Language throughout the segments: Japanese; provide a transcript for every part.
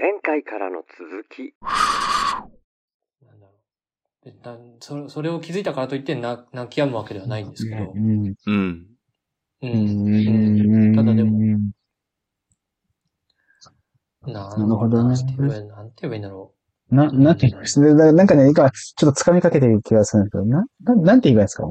前回からの続き。なんだろう。そそれを気づいたからといってな泣き止むわけではないんですけど。うん。うん。う。うんん。ただでも、うんななるほどねなんて言えばいいなんて言えばいいんだろな、なんて言いますななんかね、今、ちょっと掴みかけてる気がするんですけど、な、ななんて言えばいいですか？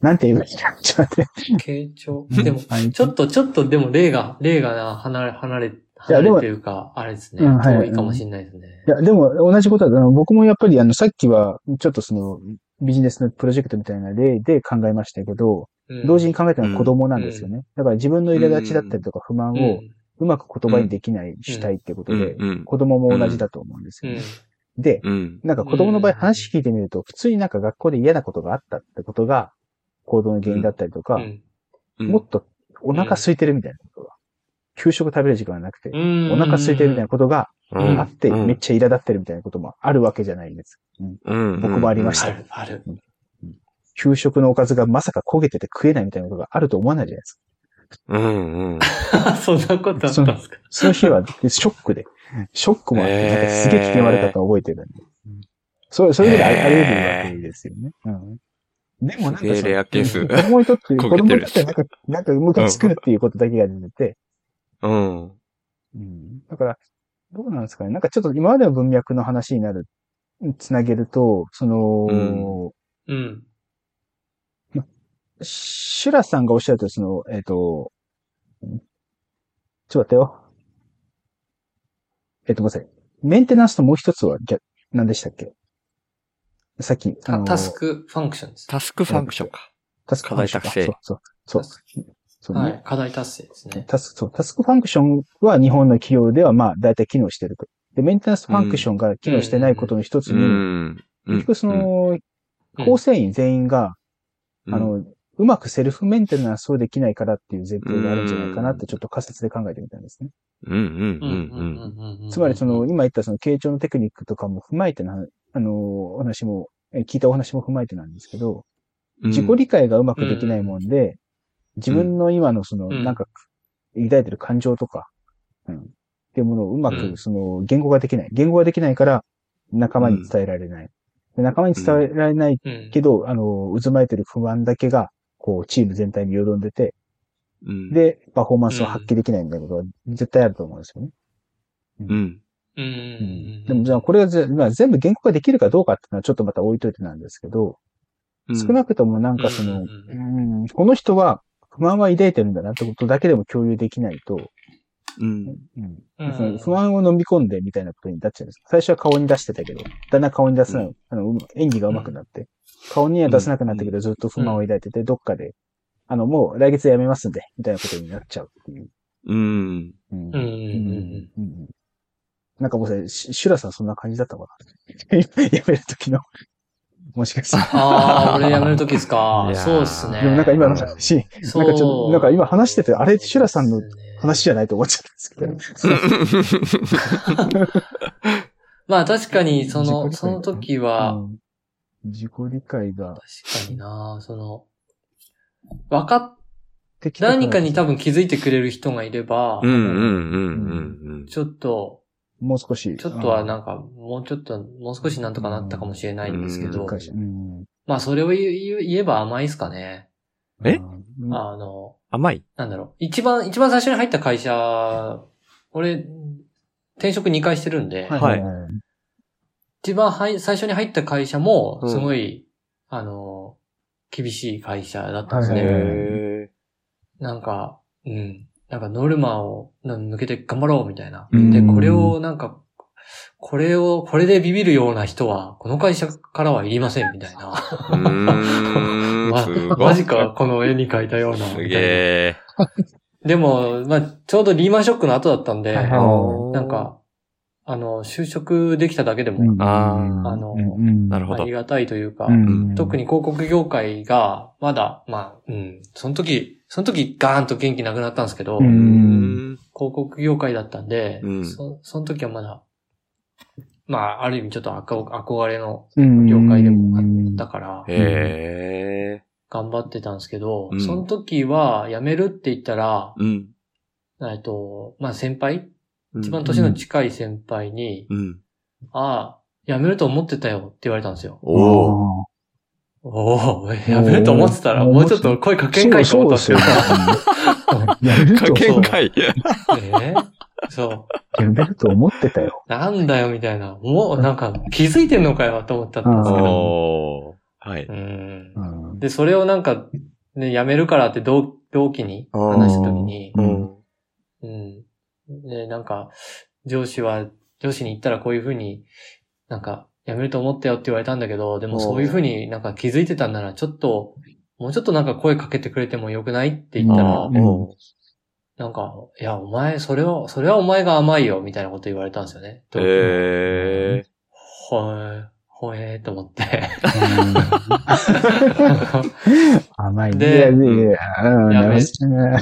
なんて言えばいいかちょっと待って。う。傾聴。でも、はいちょっと、ちょっとでも例が、例がな、離れ、離れ、や離でもれというか、あれですね。うんはい遠いかもしれないですね。いや、でも、同じことだ。あの僕もやっぱり、あの、さっきは、ちょっとその、ビジネスのプロジェクトみたいな例で考えましたけど、うん同時に考えたのは子供なんですよね。だから自分の苛立ちだったりとか不満をうまく言葉にできない、したいってことで、うん。子供も同じだと思うんですうん。よね。で、うん。なんか子供の場合話聞いてみると、普通になんか学校で嫌なことがあったってことが、行動の原因だったりとか、うん。うん。もっとお腹空いてるみたいなことが、給食食べる時間がなくて、うんお腹空いてるみたいなことがうんあって、うんめっちゃ苛立ってるみたいなこともあるわけじゃないんです。僕もありましたある。給食のおかずがまさか焦げてて食えないみたいなことがあると思わないじゃないですか。うん。うん。そんなことあったんですか？その日はショックで、ショックもあって、すげえ機嫌悪かったのを覚えてるんで。うんそれ、それぐらいあり得るわけですよね。うん。でもなんかすげえレアケースうん子供にとって、子供にとってなんか、なんかムカつくっていうことだけが出てて、うん。うん。だから、どうなんですかね。なんかちょっと今までの文脈の話になる、つなげると、その、うん。シュラさんがおっしゃると、その、えっ、と、ちょっと待ってよ。えっ、と、ごめんなさい。メンテナンスともう一つは逆、何でしたっけ？さっき、あの、タスクファンクションです。タスクファンクションか。タスクファンクション課題達成そうそうそう。そうねはい。課題達成ですね。タスク、そう、タスクファンクションは日本の企業ではまあ大体機能してると。で、メンテナンスファンクションが機能してないことの一つうに、ん。結局その、うん構成員全員が、うん、あの、うまくセルフメンテナンスをできないからっていう前提があるんじゃないかなってちょっと仮説で考えてみたんですね。うんうんうんうんうんうんうん。つまりその、今言ったその傾聴のテクニックとかも踏まえてな、あの、お話も、え聞いたお話も踏まえてなんですけど、うん。自己理解がうまくできないもんで、自分の今のその、うんなんか、抱いてる感情とか、うん、っていうものをうまうんく、その、言語ができない。言語ができないから、仲間に伝えられない。で仲間に伝えられないうん。けど、あの、渦巻いてる不安だけが、こう、チーム全体によどんでて、うん、で、パフォーマンスを発揮できないみたいなことは絶対あると思うんですよね。うん。うん。でも、じゃあ、これがぜ、まあ、全部言語化できるかどうかっていうのはちょっとまた置いといてなんですけど、少なくともなんかその、うんうんこの人は不満は抱いてるんだなってことだけでも共有できないと、うん。うんうんその不安を飲み込んでみたいなことになっちゃうんです。最初は顔に出してたけど、だんだん顔に出せない、あの、う演技が上手くなって、顔には出せなくなったけど、ずっと不満を抱いてて、どっかで、あの、もう来月で辞めますんで、みたいなことになっちゃうっていう。うん。うんうんうんうんうんなんかもうさ、シシュラさんそんな感じだったかな辞 める時の。もしかして。ああ、俺辞めるときですか。そうですね。でもなんか今の話、そう、なんかちょっと、なんか今話してて、あれ、シュラさんの話じゃないと思っちゃったんですけど。まあ確かに、その、その時は、うん。自己理解が。確かにな、その、わかっ、何かに多分気づいてくれる人がいればう、んうんうんうん。ちょっと、もう少し。ちょっとはなんか、もうちょっと、もう少しなんとかなったかもしれないんですけど。うん、会社うん。まあそれを言えば甘いですかね。え？うん。あの、甘い？なんだろう。一番、一番最初に入った会社、俺、転職2回してるんで、はい。一番はい最初に入った会社も、うん。すごい、あの、厳しい会社だったんですはいね。へなんか、うん。なんかノルマをな抜けて頑張ろうみたいな。うんで、これをなんか、これを、これでビビるような人は、この会社からはいりませんみたいな。ま。マジか、この絵に描いたような。すげ。でも、まあ、ちょうどリーマンショックの後だったんで、はいなんか、あの、就職できただけでも、あーあのうんなるほどありがたいというか、うん特に広告業界が、まだ、まあ、うん、その時、その時ガーンと元気なくなったんですけど。広告業界だったんで、うんそその時はまだ、まあ、ある意味ちょっと憧憧れのうん業界でもあったから。頑張ってたんですけど、うんその時は辞めるって言ったら、うん。えっと、まあ先輩一番年の近い先輩に、うん。ああ、辞めると思ってたよって言われたんですよ。おお。おお、辞めると思ってたら、もうちょっと声かけんかいと思ったんですよ。やめるかと、けんかい。えー？そう。やめると思ってたよ。なんだよ、みたいな。もう、なんか、気づいてんのかよ、と思ったんですけど。はい。で、それをなんか、ね、辞めるからって同同期に話したときに、ううんん。うん。ね、なんか、上司は、上司に言ったらこういうふうに、なんか、辞めると思ったよって言われたんだけど、でもそう。いうふうになんか気づいてたんなら、ちょっと、もうちょっとなんか声かけてくれてもよくないって言ったら、うん。なんか、いや、お前、それは、それはお前が甘いよ、みたいなこと言われたんですよね。同期にえほえ、ほえーと思って。甘いね。でいやめ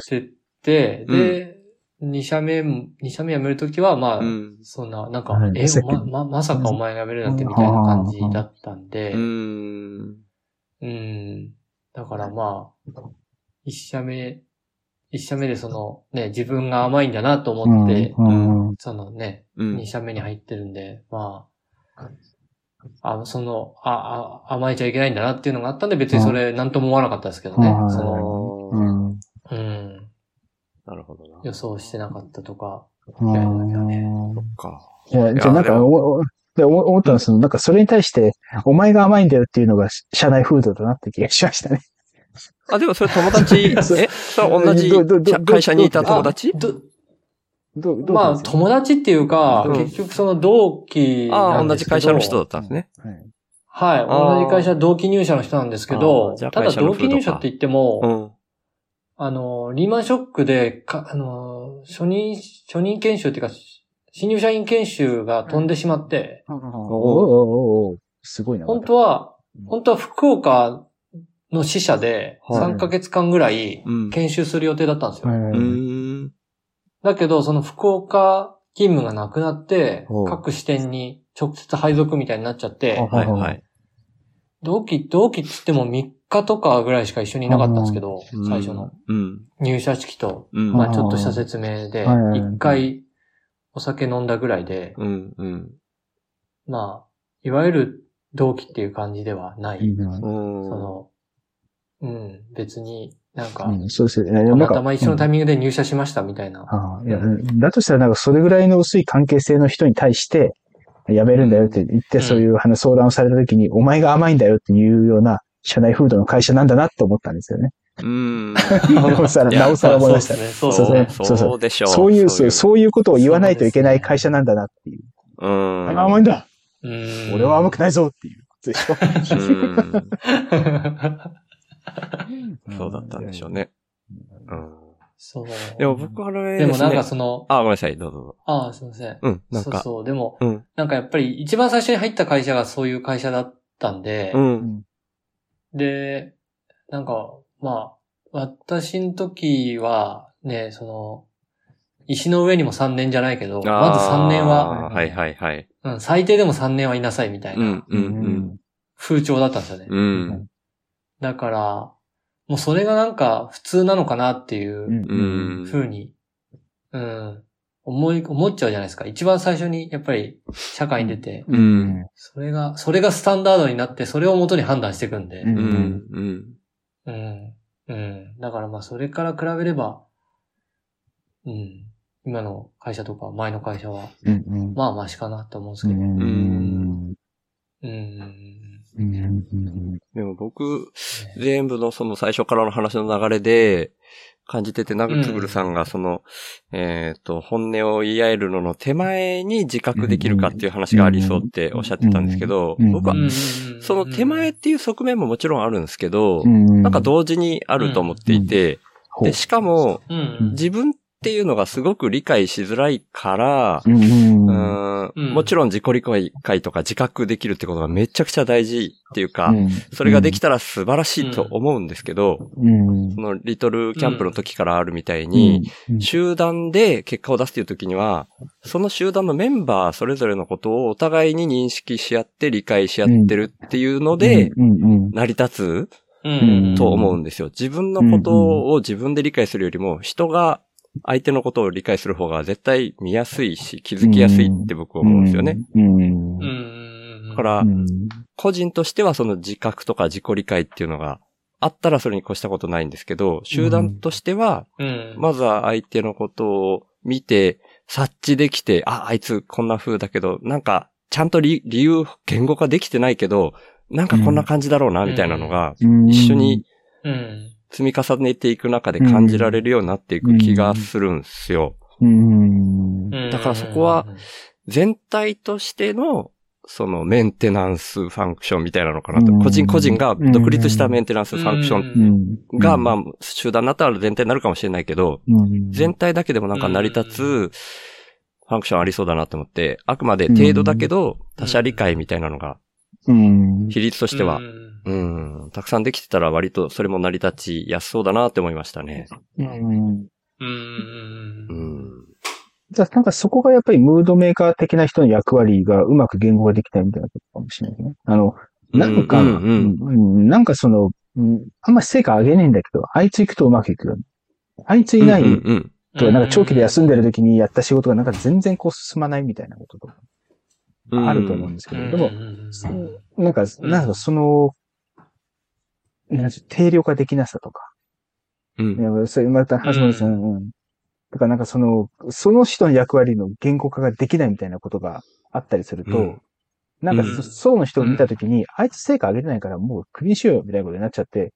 てって、で、二社目、二社目辞めるときは、まあ、ー。うん。そんな、なんか、うんえ、ま、ま、まさかお前が辞めるなんてみたいな感じだったんでう、ん。うん。だからまあ、一社目、一社目でその、ね、自分が甘いんだなと思って、そのね、うん二。社目に入ってるんで、まあ、あその、あ、あ、甘えちゃいけないんだなっていうのがあったんで、別にそれ、なんとも思わなかったですけどね。うんその、うんうん、なるほどな。予想してなかったとか。うんそっか。いや、じゃあなんか、思思ったのは、その、なんかそれに対して、お前が甘いんだよっていうのが社内風土だなって気がしましたね。あ、でもそれ友達、え？それ同じ会社にいた友達？まあ、友達っていうか、うん結局その同期ああ、同じ会社の人だったんですね。はいはい。同じ会社同期入社の人なんですけあどただ会社の同期入社って言っても、うん。あの、リーマンショックで、か、あの、初任、初任研修っていうか、新入社員研修が飛んでしまって、おおおおすごいな。本当は、本当は福岡の支社ではい3ヶ月間ぐらいうん。研修する予定だったんですよ。ううん。だけど、その福岡勤務がなくなって各支店に直接配属みたいになっちゃって、はいはい。同期、同期って言っても3日とかぐらいしか一緒にいなかったんですけど、うん最初の。うん。入社式と、うん。まあちょっとした説明で、一回お酒飲んだぐらいで、うん。うん。まあ、いわゆる同期っていう感じではない。その、うん、別になんか、うんそうですね。たなんかまたま一緒のタイミングで入社しましたみたいな。ああいや、だとしたらなんかそれぐらいの薄い関係性の人に対して、辞めるんだよって言って、うんそういう話相談をされた時に、お前が甘いんだよっていうような社内風土の会社なんだなって思ったんですよね。うん。なおさら、なおさら思いました。そうですね。そうそうですね。そうそうでしょう。そういう、そううそういうことを言わないといけない会社なんだなっていう。うん。甘いんだうん俺は甘くないぞっていうことでしょ。うん。そうだったんでしょうね。うん。そう。でも僕はあれでもなんかそその、あ、ごめんなさい、どうぞ。ああ、すいません。うん、なんか。そうそう。でも、うん。なんかやっぱり一番最初に入った会社がそういう会社だったんで、うん。で、なんか、まあ、私の時は、ね、その、石の上にも3年じゃないけど、まず3年は、はいはいはい。うん、最低でも3年はいなさいみたいうんな。風潮だったんですよね。うん。だから、もうそれがなんか普通なのかなっていううん。風に、うん、思い、思っちゃうじゃないですか。一番最初にやっぱり社会に出て、うん。それが、それがスタンダードになって、それを元に判断していくんで、うん。うん。うん。うん。うん。だからまあ、それから比べれば、うん。今の会社とか前の会社は、うん。うんまあマシかなって思うんですけど。うん。うん。うん。でも僕、全部のその最初からの話の流れで感じてて、長つぐるさんがその、えっと、本音を言い合えるのの手前に自覚できるかっていう話がありそうっておっしゃってたんですけどうん、僕はうん。その手前っていう側面ももちろんあるんですけど、うん。なんか同時にあると思っていて、で、しかも、うん。自分っていうのがすごく理解しづらいから、うん。もちろん自己理解とか自覚できるってことがめちゃくちゃ大事っていうか、うん。それができたら素晴らしいと思うんですけど、うん。そのリトルキャンプの時からあるみたいに、うん。集団で結果を出すっていう時には、その集団のメンバーそれぞれのことをお互いに認識し合って理解し合ってるっていうので、成り立うん。つと思うんですよ。自分のことを自分で理解するよりも、人が相手のことを理解する方が絶対見やすいし、気づきやすいって僕は思うんですよね。だからう、ん。個人としてはその自覚とか自己理解っていうのがあったらそれに越したことないんですけど、集団としては、うん。まずは相手のことを見て、察知できて、あ、あいつこんな風だけど、なんか、ちゃんと理理由、言語化できてないけど、なんかこんな感じだろうな、みたいなのが、うん一緒に、うん。積み重ねていく中で感じられるようになっていく気がするんですよ。うん。だからそこは、全体としての、そのメンテナンスファンクションみたいなのかなと。うん個人個人が独立したメンテナンスファンクションうん。が、まあ、集団になったら全体になるかもしれないけど、うん、全体だけでもなんか成り立つファンクションありそうだなと思って、あくまで程度だけど、他者理解みたいなのが、うん。比率としてはう、ん。うん、たくさんできてたら割とそれも成り立ちやすそうだなって思いましたね。うん。うん。うん。じゃあなん。かそこがやっぱりムードメーカー的な人の役割がうまく言語ができないみたいなことかもしれないね。あの、なん。か、ううん。うん。うん。なん。かその、うん。あん。ま成果上げねえん。だけど、あいつ行くとうまくいくよ。あいついないうん。うん。と、なん。か長期で休ん。でる時にやった仕事がなん。か全然こう進まないみたいなこととかうん。あると思うん。ですけど、でも、うん。なん。か、なん。かその、定量化できなさとか、うん。いやそれまた、橋本さん、うん。だからなんかその、その人の役割の言語化ができないみたいなことがあったりすると、うんなんかうんそ、層の人を見たときに、あいつ成果上げてないからもうクビにしようよみたいなことになっちゃって、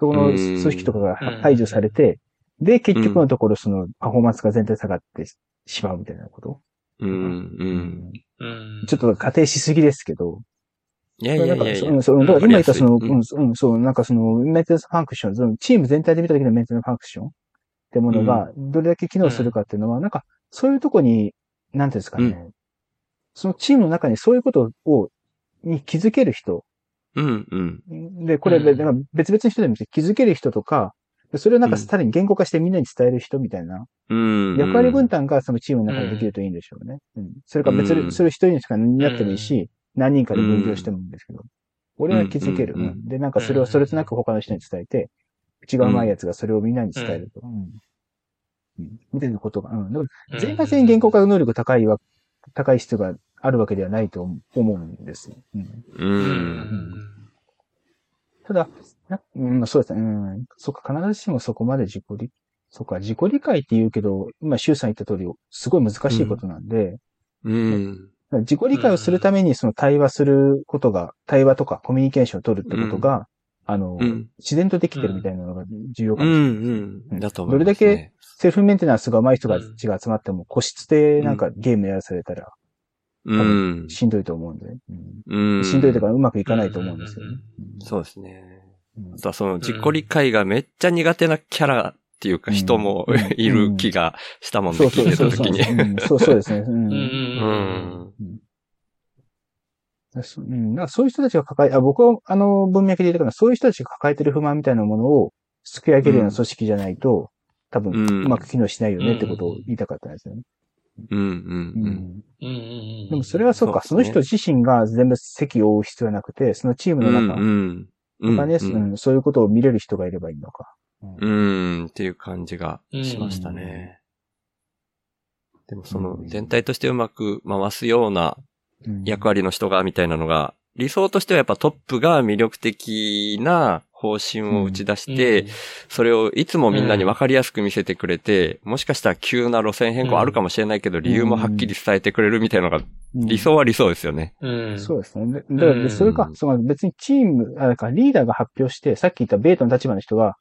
そこのうん組織とかがうん排除されて、で、結局のところそのパフォーマンスが全体下がってしまうみたいなこと？うん。うん。うんちょっと仮定しすぎですけど、いやいやいやいや。そうそうだから今言ったその、うん、うん、そう、なんかその、メンテナンスファンクション、そのチーム全体で見た時のメンテナンスファンクションってものが、どれだけ機能するかっていうのは、なんか、そういうとこに、なんていうんですかね、そのチームの中にそういうことを、に気づける人、うんうん。で、これ、うんなんか別々の人でも気づける人とか、でそれをなんかうんさらに言語化してみんなに伝える人みたいな、うん。役割分担がそのチームの中でできるといいんでしょうね。うん。それから別に、うんそれ一人にしか担ってもいいし、何人かで分業してもいいんですけど、俺は気づける。で、なんかそれをそれとなく他の人に伝えて、口がうまいやつがそれをみんなに伝えると。うん。うんみたいなことが、うん。でも全員が全員言語化能力高いわ、高い人があるわけではないと思うんですよ。うん。う。うんん。ただ、なうん、そうですね。うん。そっか、必ずしもそこまで自己理、そっか、自己理解って言うけど、今、周さん言った通り、すごい難しいことなんで、うん。自己理解をするためにその対話することが、対話とかコミュニケーションを取るってことが、あの、うん自然とできてるみたいなのが重要かうもしれない。ん。うん。だと思います、ね。どれだけセルフメンテナンスが上手い人が、うんちが集まっても、個室でなんかゲームやらされたら、うん。しんどいと思うんで、うんうん。しんどいとかうまくいかないと思うんですよね。そうですね。うんあとはその自己理解がめっちゃ苦手なキャラっていうか人もうんいる気がしたもんで、そう聞いうてた時に。うんそうそうですね。うんうん。うん。そうん、だからそういう人たちが抱え、あ僕はあの文脈で言ったから、そういう人たちが抱えてる不満みたいなものを救い上げるような組織じゃないと、多分、うんうまく機能しないよねってことを言いたかったんですよね。うん。うん。ううん。うんうん。でもそれはそうか、その人自身が全部席を負う必要はなくて、そのチームの中うん。とかね、ううんんそういうことを見れる人がいればいいのか。うん。っていう感じがしましたね。でもそのうん全体としてうまく回すようなうん役割の人がみたいなのが、理想としてはやっぱトップが魅力的な方針を打ち出して、それをいつもみんなに分かりやすく見せてくれて、もしかしたら急な路線変更あるかもしれないけど、理由もはっきり伝えてくれるみたいなのが、うん理想は理想ですよね。うん。そうですね。でだからうん。でそれか、その別にチーム、あれか、リーダーが発表して、さっき言ったベートの立場の人が、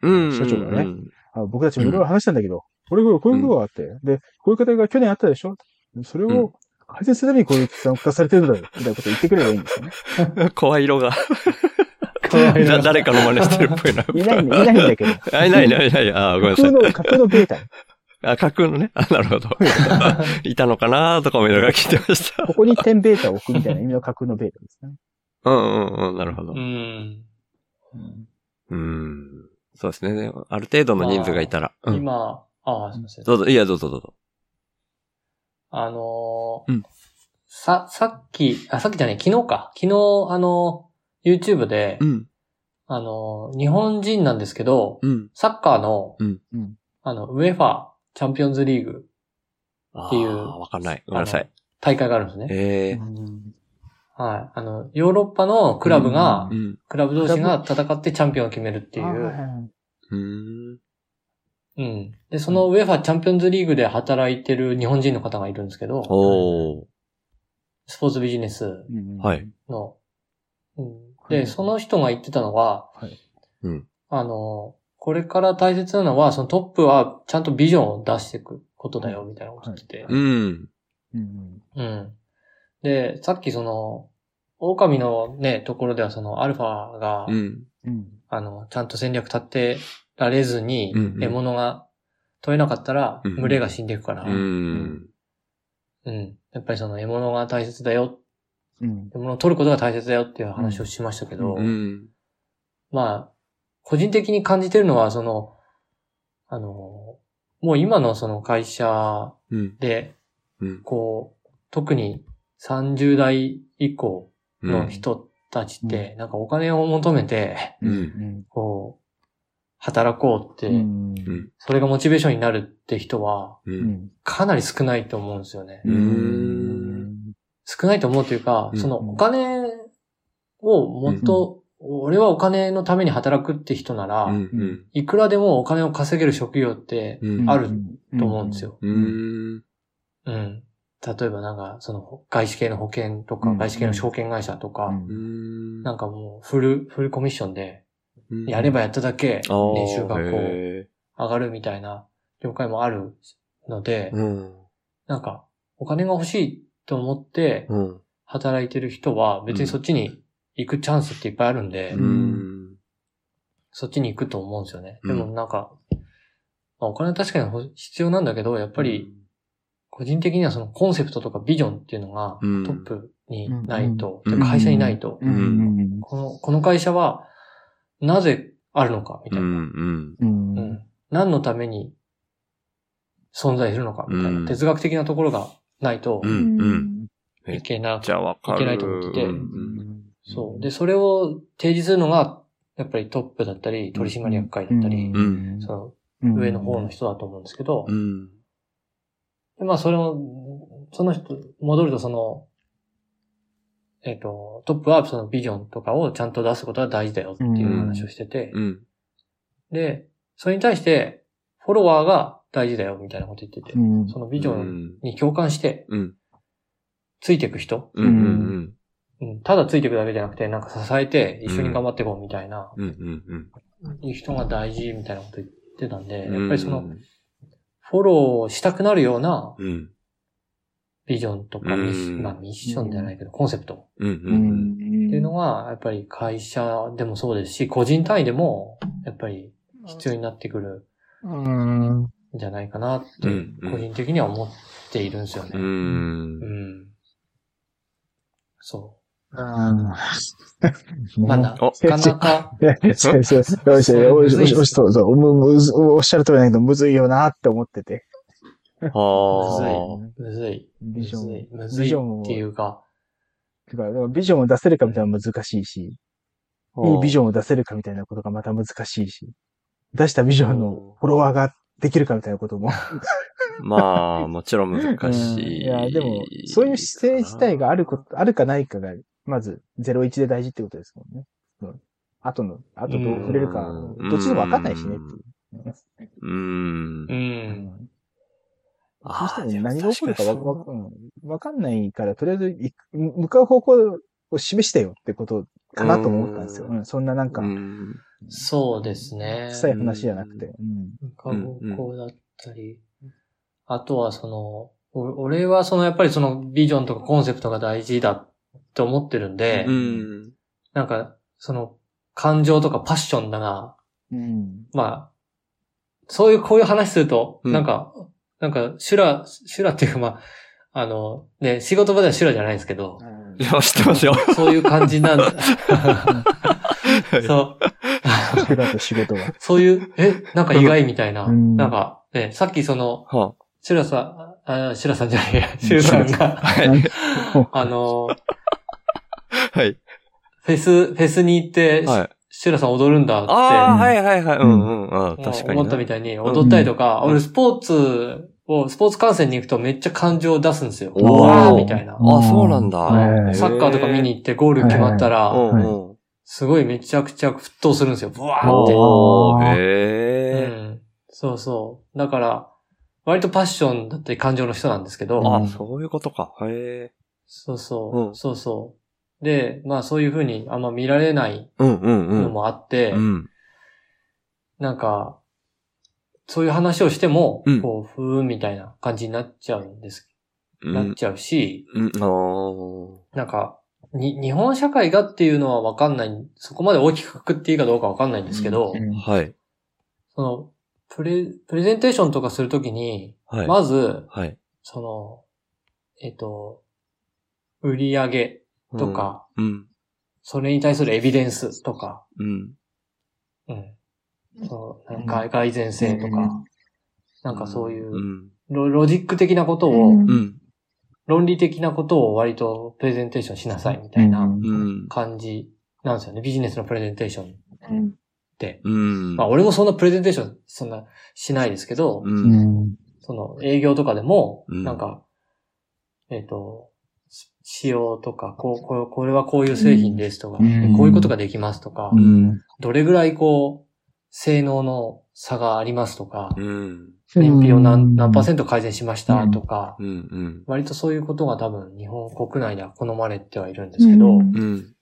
うん。社長がねうん。あ僕たちもいろいろ話したんだけど、これこれこういうことがあって、で、こういう方が去年あったでしょ？それうん。を改善するためにこういう期間を化されてるんだよ、みたいなことを言ってくればいいんですよね。声色が、かわいいだ誰かの真似してるっぽいな。いないんだ、いないんだけど。あ、いないいないいない。あ、ごめんなさい。架空の、架空のベータ。あ、架空のね。あ、なるほど。いたのかなとか思いながら聞いてました。ここに点ベータを置くみたいな意味の架空のベータですね。うんうんうん、なるほどう。ん。うんうん。そうですね。ある程度の人数がいたら。うん今、ああ、すみません。どうぞ、いや、どうぞどうぞ。あのーうんさ、さっき、あ、さっきじゃない、昨日か。昨日、あのー YouTube で、うん。あのー日本人なんですけど、うん。サッカーの、うんうんあの、ウェファチャンピオンズリーグっていうわかんない。ごめんなさい。大会があるんですね。ええはい。あの、ヨーロッパのクラブが、うん。クラブ同士が戦ってチャンピオンを決めるってい。うはいうん。うん。で、そのウェファチャンピオンズリーグで働いてる日本人の方がいるんですけど、おー。スポーツビジネス。の。うん、で、はいその人が言ってたのは、はいうん。あの、これから大切なのは、そのトップはちゃんとビジョンを出していくことだよ、みたいなこと言ってて。うん。うんうん。で、さっきその、狼のね、ところではそのアルファが、うん。うんあの、ちゃんと戦略立てられずに獲物が取れなかったら、うん群れが死んでいくから、ううん。ん。やっぱりその獲物が大切だよ、うん獲物を取ることが大切だよっていう話をしましたけど、うん。まあ、個人的に感じてるのは、その、あの、もう今のその会社うん。で、うん。こう、特に30代以降うんの人たちって、なんかお金を求めて、こう、働こうって。それがモチベーションになるって人は、かなり少ないと思うんですよね。少ないと思うというか、うんそのお金をもっと、俺はお金のために働くって人なら。いくらでもお金を稼げる職業ってうん。あると思うんですよ。うん。うん。例えばなんか、その外資系の保険とか、うん外資系の証券会社とか、うん。なんかもうフル、フルコミッションで、うんやればやっただけ年収がこうへ上がるみたいな業界もあるのでー、うん。なんか、お金が欲しいと思ってうん。働いてる人は別にそっちに行くチャンスっていっぱいあるんで、うん。そっちに行くと思うんですよね。うん。でもなんか、まあ、お金は確かにほ必要なんだけど、やっぱり、個人的にはそのコンセプトとかビジョンっていうのがうん。トップにないと、うん。会社にないと、この、この会社はなぜあるのかみたいな、うん。うん。うん。何のために存在するのかみたいな、うん。哲学的なところがないと。いけなくじゃあわかる。いけないと思ってて。うんそう。で、それを提示するのが、やっぱりトップだったり、取締役会だったり、うん。その上の方の人だと思うんですけど、うん。でまあ、それを、その人、戻るとその、えっ、と、トップはそのビジョンとかをちゃんと出すことが大事だよっていう話をしてて、うん。で、それに対して、フォロワーが大事だよみたいなこと言ってて、うんそのビジョンに共感して、うん。ついていく人、うん。うん。うん、ただついていくだけじゃなくて、なんか支えて一緒に頑張っていこうみたいな、うん。うん。いう人が大事みたいなこと言ってたんで、うん。やっぱりその、フォローしたくなるようなうん。ビジョンとかミッション、うんまあミッションじゃないけど、コンセプトうん。う。うんんっていうのが、やっぱり会社でもそうですし、個人単位でも、やっぱり必要になってくるうんんじゃないかなってうん、個人的には思っているんですよね。う。うんん。そうんう。まあ、なおかなか、そうそうそう。よしよしよしよしよしそうそう。むむずおっしゃる通りだけど、むずいよなって思ってて。はむずい。むずい。ビジョンむずい。むずいビジョンをっていうか、てかだからビジョンを出せるかみたいなの難しいし、あ。いいビジョンを出せるかみたいなことがまた難しいし、出したビジョンのフォロワーができるかみたいなことも。まあ、もちろん難しい。うんいや、でも、そういう姿勢自体があること、あるかないかが、まず、01で大事ってことですもんね。うん。後の、後どう触れるか、うんどっちでもわかんないしねっていう。うんう。ん。そしても何が起こるかわでもわうんわかんないから、とりあえず行く、向かう方向を示してよってことかなとも思ったんですよ。うんうん、そんななんかう、ん。そうですね。臭い話じゃなくて。うん。過去だったり、あとはその、お俺はそのやっぱりそのビジョンとかコンセプトが大事だって思ってるんで、うん。なんかその感情とかパッションだな、うん。まあ、そういう、こういう話すると、うんなんか、なんか、修羅、修羅っていうかまあ、あの、ね、仕事場では修羅じゃないですけど、いや、知ってますよ。そういう感じなんだ。はいそう。仕事、仕事は。そういう、え、なんか意外みたいな。うんなんか、ね、さっきその、はシュラさん、あ、シュラさんじゃないや、シュラさんが、あ はい。あの、はい。フェス、フェスに行って、はい。シュラさん踊るんだって。ああ、はいはいはい。うんうん。う確かに。思ったみたいに踊ったりとか、うん俺スポーツを、スポーツ観戦に行くとめっちゃ感情を出すんですよ。おーわーみたいな。あ、そうなんだ。はいサッカーとか見に行ってゴール決まったら。すごいめちゃくちゃ沸騰するんですよ。ブワーって。へえ。ん。そうそう。だから、割とパッションだったり感情の人なんですけど、うんあ、そういうことか。へえ。そうそう、うんそうそう。で、まあそういう風にあんま見られないうんうんうん。のもあって、うん。なんか、そういう話をしても、うんこう、ふーんみたいな感じになっちゃうんです、う。なんっちゃうし、うん。なんか、に、日本社会がっていうのはわかんない、そこまで大きくくくっていいかどうかわかんないんですけど、うんはい。その、プレ、プレゼンテーションとかするときに、はい。まず、はい。その、えっと、売り上げとか、うん。それに対するエビデンスとか、うん。うん。そう、なんか改善性とか、うんなんかそういうう、ん。ロロジック的なことを。論理的なことを割とプレゼンテーションしなさいみたいなうん。感じなんですよね。ビジネスのプレゼンテーションって。うん。まあ俺もそんなプレゼンテーションそんなしないですけど、う。うんん。その営業とかでも、うんなんか、えっ、と、仕様とか、こう、これこれはこういう製品ですとか、うんこういうことができますとか、うん。どれぐらいこう、性能の差がありますとか、うん。燃費を何何パーセント改善しましたとか、うん。うん。割とそういうことが多分日本国内では好まれてはいるんですけど、うんうん。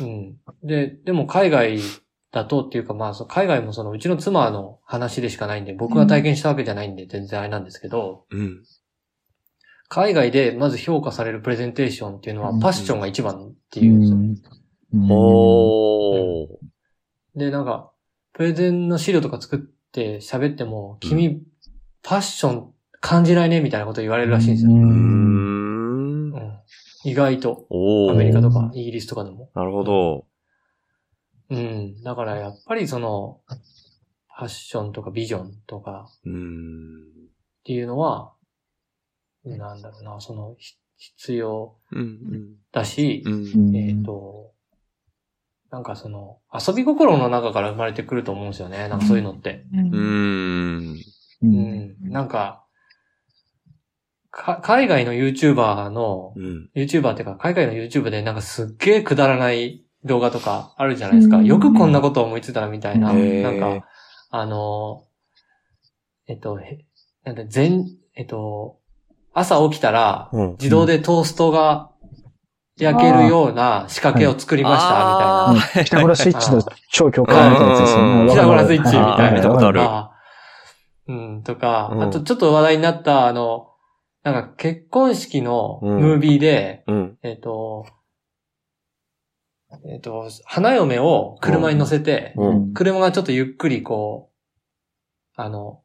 うん。で、でも海外だとっていうかまあ、海外もそのうちの妻の話でしかないんで、僕が体験したわけじゃないんで全然あれなんですけど、うん。海外でまず評価されるプレゼンテーションっていうのはうんパッションが一番っていうんですよ。ほー。で、なんか、プレゼンの資料とか作って喋っても、君、パッション感じないねみたいなこと言われるらしいんですよ。うーうんん。意外と。アメリカとかイギリスとかでも。なるほど。うん。だからやっぱりその、ファッションとかビジョンとか。っていうのは、なんだろうな、その、ひ必要うん。だしう、ん。えっ、と、なんかその、遊び心の中から生まれてくると思うんですよね。なんかそういうのって。うーん。う。うんん。なんか、か海外の YouTuber の、うん。YouTuber っていうか、海外の YouTube でなんかすっげえくだらない動画とかあるじゃないですか。うんよくこんなこと思いついたらみたいな。なんか、あの、えっと、へなんだ、全、えっと、朝起きたら、うん。自動でトーストが焼けるような仕掛けを作りました、みたいな。ピタゴラスイッチの超強化みたいなやつですよね。ピタゴラスイッチみたいな。見たことある。あうん、とか、うん。あとちょっと話題になった、あの、なんか結婚式のムービーで、うん。えっ、と、えっ、と、花嫁を車に乗せて、うん。車がちょっとゆっくりこう、あの、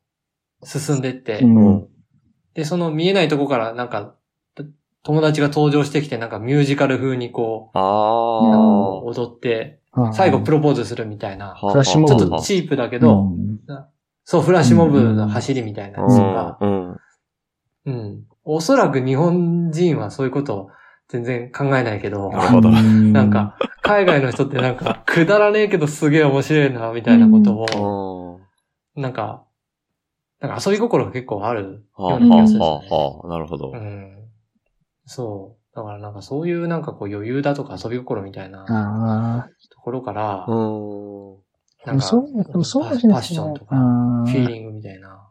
進んでって、うんで、その見えないとこからなんか、友達が登場してきて、なんかミュージカル風にこう、あ踊って、最後プロロポーズするみたいな、あ。フラッシュモブ。ちょっとチープだけど、そう、フラッシュモブの走りみたいな。やつが、うん。うん。おそらく日本人はそういうことを全然考えないけど、なるほど。なん、か、海外の人ってなんか、くだらねえけどすげえ面白いな、みたいなことを、なんか、なんか遊び心が結構あるはあ、ような気がするんですよはあ、はあ、なるほどね。う。ん。そう。だからなんかそういうなんかこう余裕だとか遊び心みたいなあところからう、ん。あ。なんか、そう、でもそうかもしれないですねパッションとか、あフィーーリングみたいな。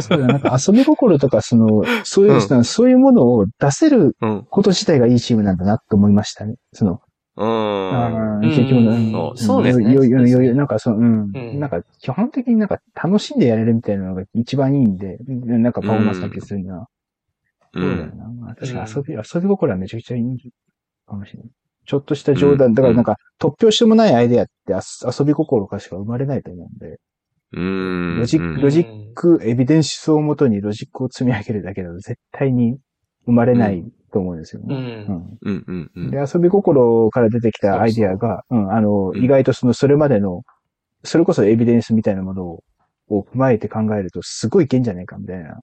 そうだ、なんか遊び心とか、その、そういう、うそういうものを出せるうん。こと自体がいいチームなんだなと思いましたね。その、うん。うん結局、うんそうそうですね余裕そうですね余裕なんかそう、うん。うんなんか、基本的になんか楽しんでやれるみたいなのが一番いいんで、なんかパフォーマンス発揮するには。うそうだよん。な。確かに遊び、遊び心はめちゃくちゃいいかもしれない。ちょっとした冗談、だからなんか、突拍子もないアイデアってあ遊び心からしか生まれないと思うんで、うん。ロジックロジック、エビデンスをもとにロジックを積み上げるだけだと絶対に生まれないと思うんですよう。ね。ん。うん、うん、うん。で、遊び心から出てきたアイデアが、うん、あの、うん意外とその、それまでの、それこそエビデンスみたいなものを、を踏まえて考えると、すごいいけんじゃないかみたいな、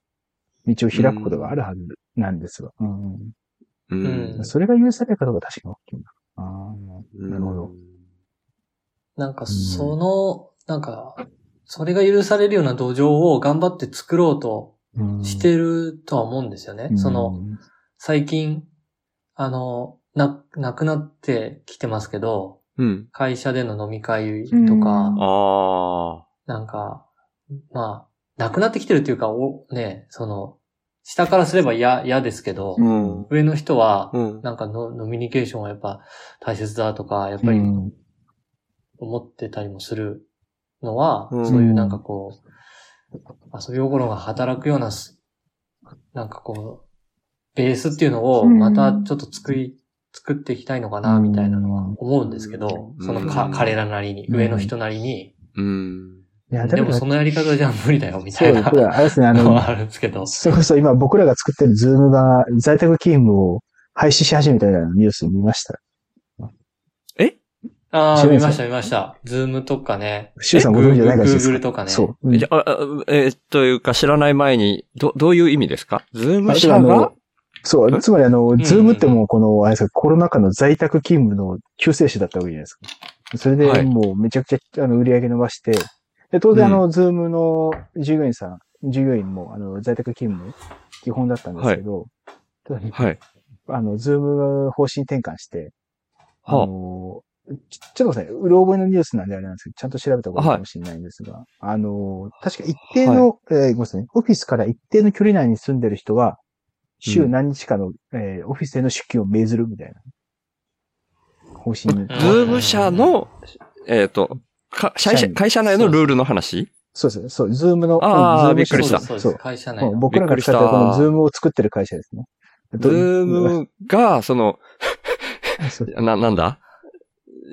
道を開くことがあるはずなんですわ。うんうん。うんそれが許されるかどうか確かに大きいな。あなるほど。なんかその、なんか、それが許されるような土壌を頑張って作ろうとうんしてるとは思うんですよね。うんその、最近、あの、な、なくなってきてますけど、うん。会社での飲み会とか、ああ。なんか、まあ、なくなってきてるっていうか、お、ね、その、下からすれば嫌、嫌ですけど、うん。上の人は、うん。なんかの、ノミニケーションはやっぱ大切だとか、やっぱりうん思ってたりもするのは、うんそういうなんかこう、遊び心が働くようなす、なんかこう、ベースっていうのをまたちょっと作り、作っていきたいのかな、みたいなのは思うんですけど、うんそのか、うん彼らなりに、うん上の人なりに、うん。いや、だでもそのやり方じゃ無理だよ、みたそう、いなこれあれですね、あのあるんですけど。それこそ今僕らが作ってる Zoom が在宅勤務を廃止し始めたようなニュース見ました。ああ、知らないですか見ました、見ました。 Zoom とかね。シュウさんご存知じゃないか？しら Google とかね。そう。じゃあ、あえーというか知らない前に、ど、どういう意味ですか？ Zoom 社がそう、つまりあの、ん Zoom ってもうこの、あれですか、コロナ禍の在宅勤務の救世主だったわけじゃないですか。それはいでもうめちゃくちゃあの売り上げ伸ばして、で、当然あの、 Zoom の従業員さん、従業員もあの、在宅勤務基本だったんですけど、はい。あの、 Zoom 方針転換して、あはの、ちちょっと待ってください。うろ覚えのニュースなんであれなんですけど、ちゃんと調べた方がいいかもしれないんですが、あの、確か一定の、えーごめんなさいね、オフィスから一定の距離内に住んでる人は、週何日かの、えーオフィスへの出勤を命ずるみたいな。方針 Zoom社の、えっ、と、か会社、会社内のルールの話？そうです。そう、 Zoomの、あー Zoomびっくりしたそう。会社内の。うん僕らが使ってるこの Zooムを作ってる会社ですね。 Zoomが、その、な、なんだ？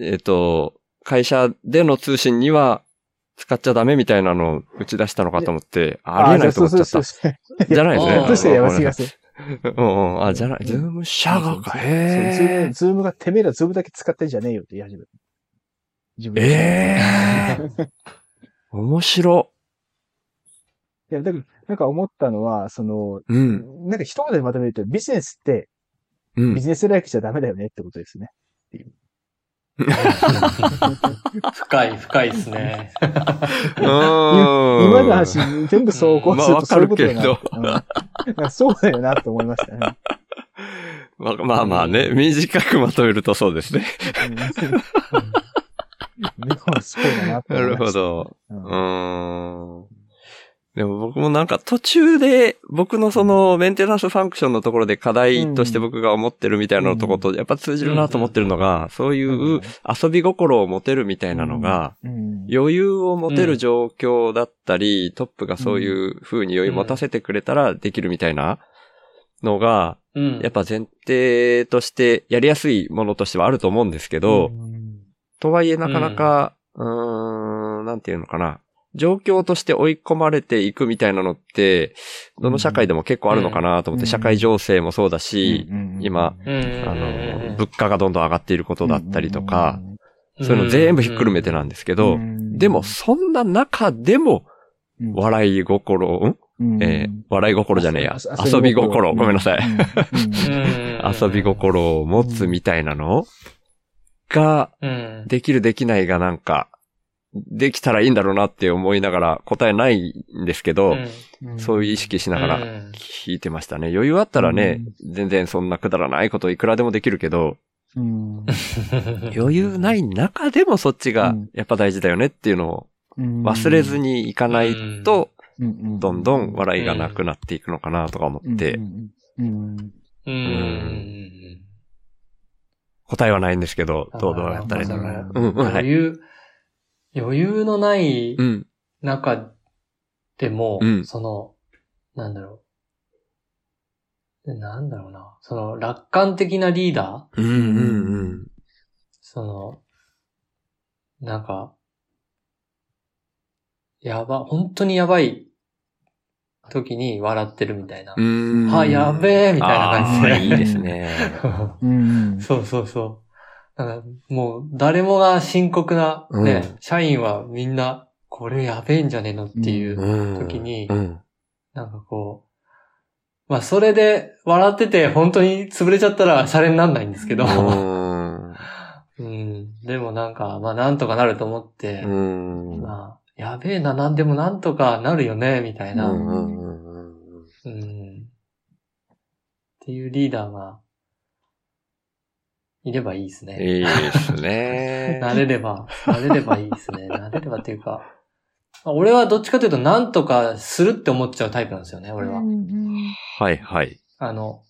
えっ、と、会社での通信には使っちゃダメみたいなのを打ち出したのかと思って、ありえないと思っちゃった。そうそうそうじゃないですね。あーどうしてやばすぎますうんうん。あ、じゃない。 Zoom社がか。そうズーへム Zoomがてめえら Zoomだけ使ってんじゃねえよって言い始めた。自分え。でええ。面白。いや、だから、なんか思ったのは、その、うん。なんか一言でまとめると、ビジネスってうん。ビジネスライクじゃダメだよねってことですね。深い、深いですね。うん今の話、全部総合するとまあそういうことだな。うんそうだよなと思いましたね。ままあまあね、短くまとめるとそうですね。うんでもそうだなとなる思いました。ほど。うんうーん。でも僕もなんか途中で僕のそのメンテナンスファンクションのところで課題として僕が思ってるみたいなところとやっぱ通じるなと思ってるのが、そういう遊び心を持てるみたいなのが、うん。余裕を持てる状況だったり、トップがそういう風に余裕持たせてくれたらできるみたいなのが、うん。やっぱ前提としてやりやすいものとしてはあると思うんですけど、うん。とはいえなかなか、うーん、なんていうのかな。状況として追い込まれていくみたいなのって、どの社会でも結構あるのかなと思って、うん。社会情勢もそうだし、うん。今、うん、あの、物価がどんどん上がっていることだったりとか、うん。そういうの全部ひっくるめてなんですけど、でも、そんな中でも、うん。笑い心、ん？うん。えー笑い心じゃねえや。あ遊び心。ごめんなさい。うん。遊び心を持つみたいなのが、うん。できるできないがなんか、できたらいいんだろうなって思いながら答えないんですけど、そういう意識しながらうん。聞いてましたね。余裕あったらね、全然そんなくだらないこといくらでもできるけど、うん。余裕ない中でもそっちがうん。やっぱ大事だよねっていうのをうん。忘れずにいかないと、うん。どんどん笑いがなくなっていくのかなとか思って。う、ん。うん。うん。うん。答えはないんですけど、どうどうやったらいいんだろうな。うん、うん、はい。余裕、余裕のないうん、中でも、うんその、なんだろう。なんだろうな。その、楽観的なリーダーうん、うん、その、なんか、やば、本当にやばい時に笑ってるみたいな。うん。うん。あ、やべえみたいな感じで。あーいいですね。うんそうそうそう。もう、誰もが深刻な、ね、うん社員はみんな、これやべえんじゃねえのっていううん時に、うん。なんかこう、まあそれで笑ってて本当に潰れちゃったらシャレになんないんですけど、うん うん。でもなんか、まあなんとかなると思って、うん。まあ、やべえな、なんでもなんとかなるよね、みたいな。うん。っていうリーダーが、いればいいですね。いいですね。なれれば、なれればいいですね。なれればっていうか、まあ俺はどっちかというと、なんとかするって思っちゃうタイプなんですよね、俺は。はいはい。あの、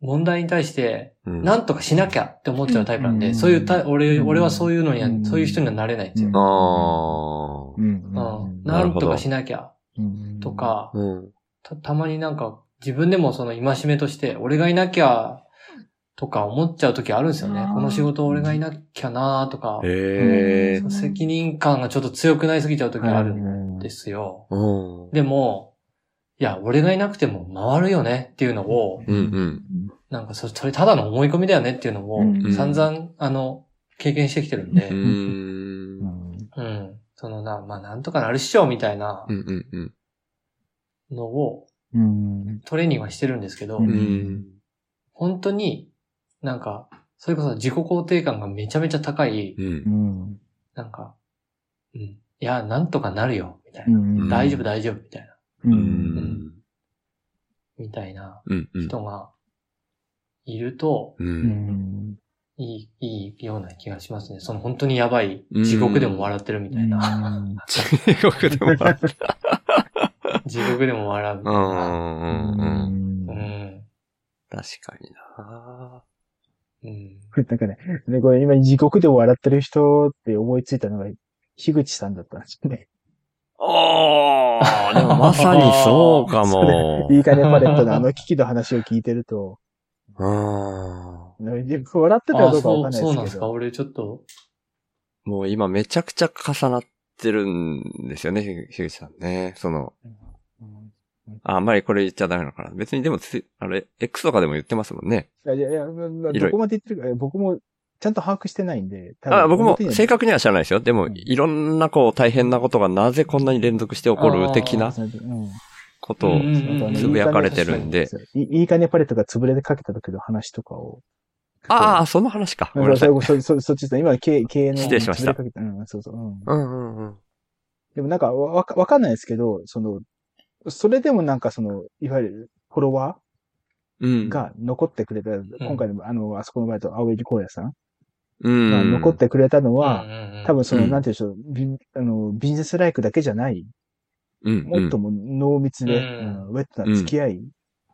問題に対して、うんなんとかしなきゃって思っちゃうタイプなんで、うんそういう俺、うん俺はそういうのには、うんそういう人にはなれないんですよ。ああ。うんうん。なるほどなんとかしなきゃうんと、か、うん。た、たまになんか自分でもその戒めとして、俺がいなきゃとか思っちゃう時あるんですよねこの仕事俺がいなきゃなとか、へえう。ん責任感がちょっと強くなりすぎちゃう時あるんんですよ。うん。でも、いや、俺がいなくても回るよねっていうのを、うんうん。なんかそそれただの思い込みだよねっていうのをうん散々、あの、経験してきてるんでう、ん。うん。そのな、まあなんとかなるっしょみたいな。のをうん。トレーニングはしてるんですけど、うんうん。本当になんか、それこそ自己肯定感がめちゃめちゃ高い、うんう。ん。なんか、うん。いや、なんとかなるよ、みたいな。うん大丈夫、大丈夫、みたいな。う。うんん。みたいな。人がいると、う。うんん。いい、いいような気がしますね。その本当にやばい、地獄でも笑ってるみたいな。中国でもある。地獄でも笑うみたいな。うんうんうん。うん。確かになうん。なんかね、ねこれ今地獄で笑ってる人って思いついたのが、樋口さんだったんですよね。ああ、でもまさにそうかも。いいかねパレットのあの危機の話を聞いてると、うん。笑ってたらあ、どうかわかんないですけど。そうなんですか？俺ちょっと、もう今めちゃくちゃ重なってるんですよね、ひ樋口さんね。その、うんああんまりこれ言っちゃダメなのかな。別にでもつ、あれ、X とかでも言ってますもんね。いやいやいや、どこまで言ってるか、僕もちゃんと把握してないんで。あ僕も正確には知らないですよ。でも、うんいろんなこう大変なことがなぜこんなに連続して起こる的なうんことをうんうんうんつぶやかれてるんで。いいいかねパレットが潰れてかけた時の話とかを。ああ、その話か。ごめんなさい。そそそそっちですね。今、経営、経営の。失礼しました潰れかけたうん、そうそう。うんうんうんうん。でもなんかわわかわかんないですけど、その、それでもなんかその、いわゆるフォロワうんー。が残ってくれた、今回のあの、あそこの場合と青柳光也さんうん。が残ってくれたのは、うんうんうん多分その、うんなんていうんでしょう、ビあの、ビジネスライクだけじゃない、うん、もっとも濃密で、うんうんウェットな付き合い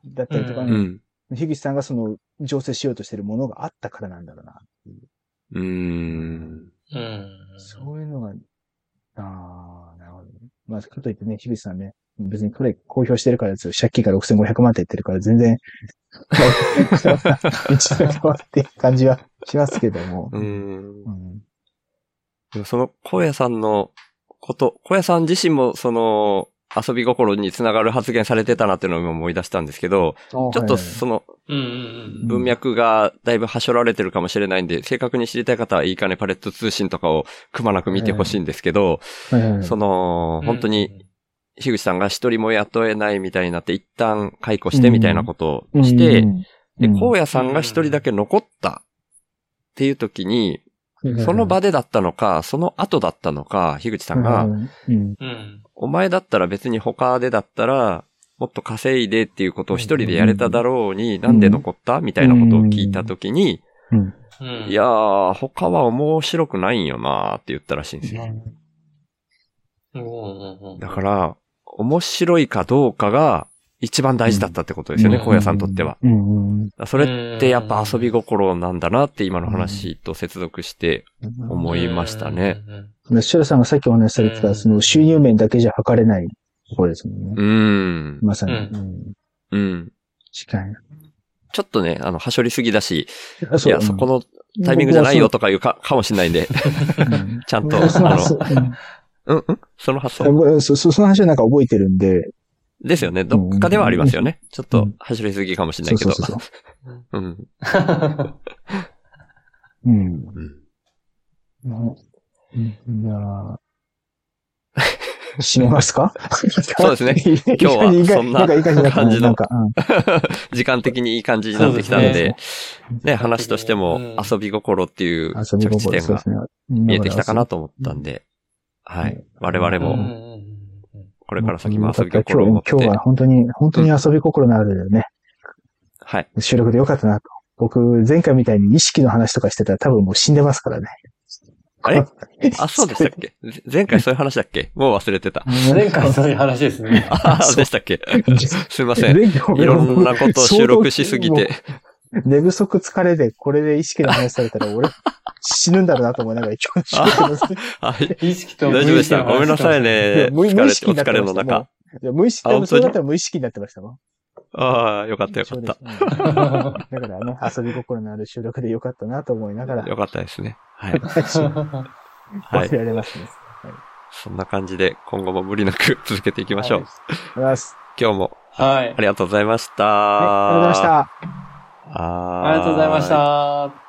だったりとか、ううん。樋口さんがその、醸成しようとしてるものがあったからなんだろうな。うん。うん。そういうのが、ああ、なるほどね。まあ、かといってね、樋口さんね、別にこれ公表してるからですよ。借金が6500万って言ってるから全然、一度変わって感じはしますけども。うん。うんでもその、小屋さんのこと、小屋さん自身もその、遊び心につながる発言されてたなっていうのを今思い出したんですけど、ちょっとその文脈がだいぶはしょられてるかもしれないんで、正確に知りたい方はいいかねパレット通信とかをくまなく見てほしいんですけど、そのうん。本当に、樋口さんが一人も雇えないみたいになって一旦解雇してみたいなことをして、で、荒野さんが一人だけ残ったっていう時に、その場でだったのか、その後だったのか、樋口さんが、うん。うん。お前だったら別に他でだったら、もっと稼いでっていうことを一人でやれただろうに、なんで残ったみたいなことを聞いたときに、うん。うん。いやー、他は面白くないんよなーって言ったらしいんですよ。だから、面白いかどうかが一番大事だったってことですよね、うん荒野さんにとっては。うんうんそれってやっぱ遊び心なんだなって今の話と接続してうん思いましたね。うんうんシュラさんがさっきお話しされてた、うんその収入面だけじゃ測れないところですもんね。うーん。まさに。うん。近い。ちょっとね、あの、はしょりすぎだし、あいや、そこのタイミングじゃないよとかいうか、かもしれないんで、うん ちゃんと、あの、うん、うんその発想。うんそそその話はなんか覚えてるんで、ですよね。どっかではありますよね。ちょっとうん、はしょりすぎかもしれなそいうけどそう。そうそう。うん。うん。うんうんいやー締めますか？そうですね 今日はそんな感じのなんか、うん時間的にいい感じになってきたのそうで、ね、話としてもうん遊び心っていう着地心点が。見えてきたかなと思ったんで、はい。我々もうんこれから先も遊び今心を持って日、今日は本当に、本当に遊び心のあるね、はい。収録でよかったなと。僕、前回みたいに意識の話とかしてたら多分もう死んでますからね。あれ？あ、そうでしたっけ？ぜ前回そういう話だっけ？もう忘れてた。前回そういう話ですね。ああ、でしたっけ？すいません。いろんなことを収録しすぎて。寝不足疲れで、これで意識の話されたら俺、死ぬんだろうなと思いながら今日の収録の はい。意識と大丈夫でした。ごめんなさいいねや。無意識おになってました疲れの中。いや無意識、そうだったら無意識になってましたもん。ああ、よかったよかった。た。だからね、遊び心のある収録でよかったなと思いながら、よかったですね。はい。はい忘。れられますね。そんな感じで今後も無理なく続けていきましょう。はいありがとうございます。今日もはいあ。りがとうございました。はい、ありがとうございました。ありがとうございました。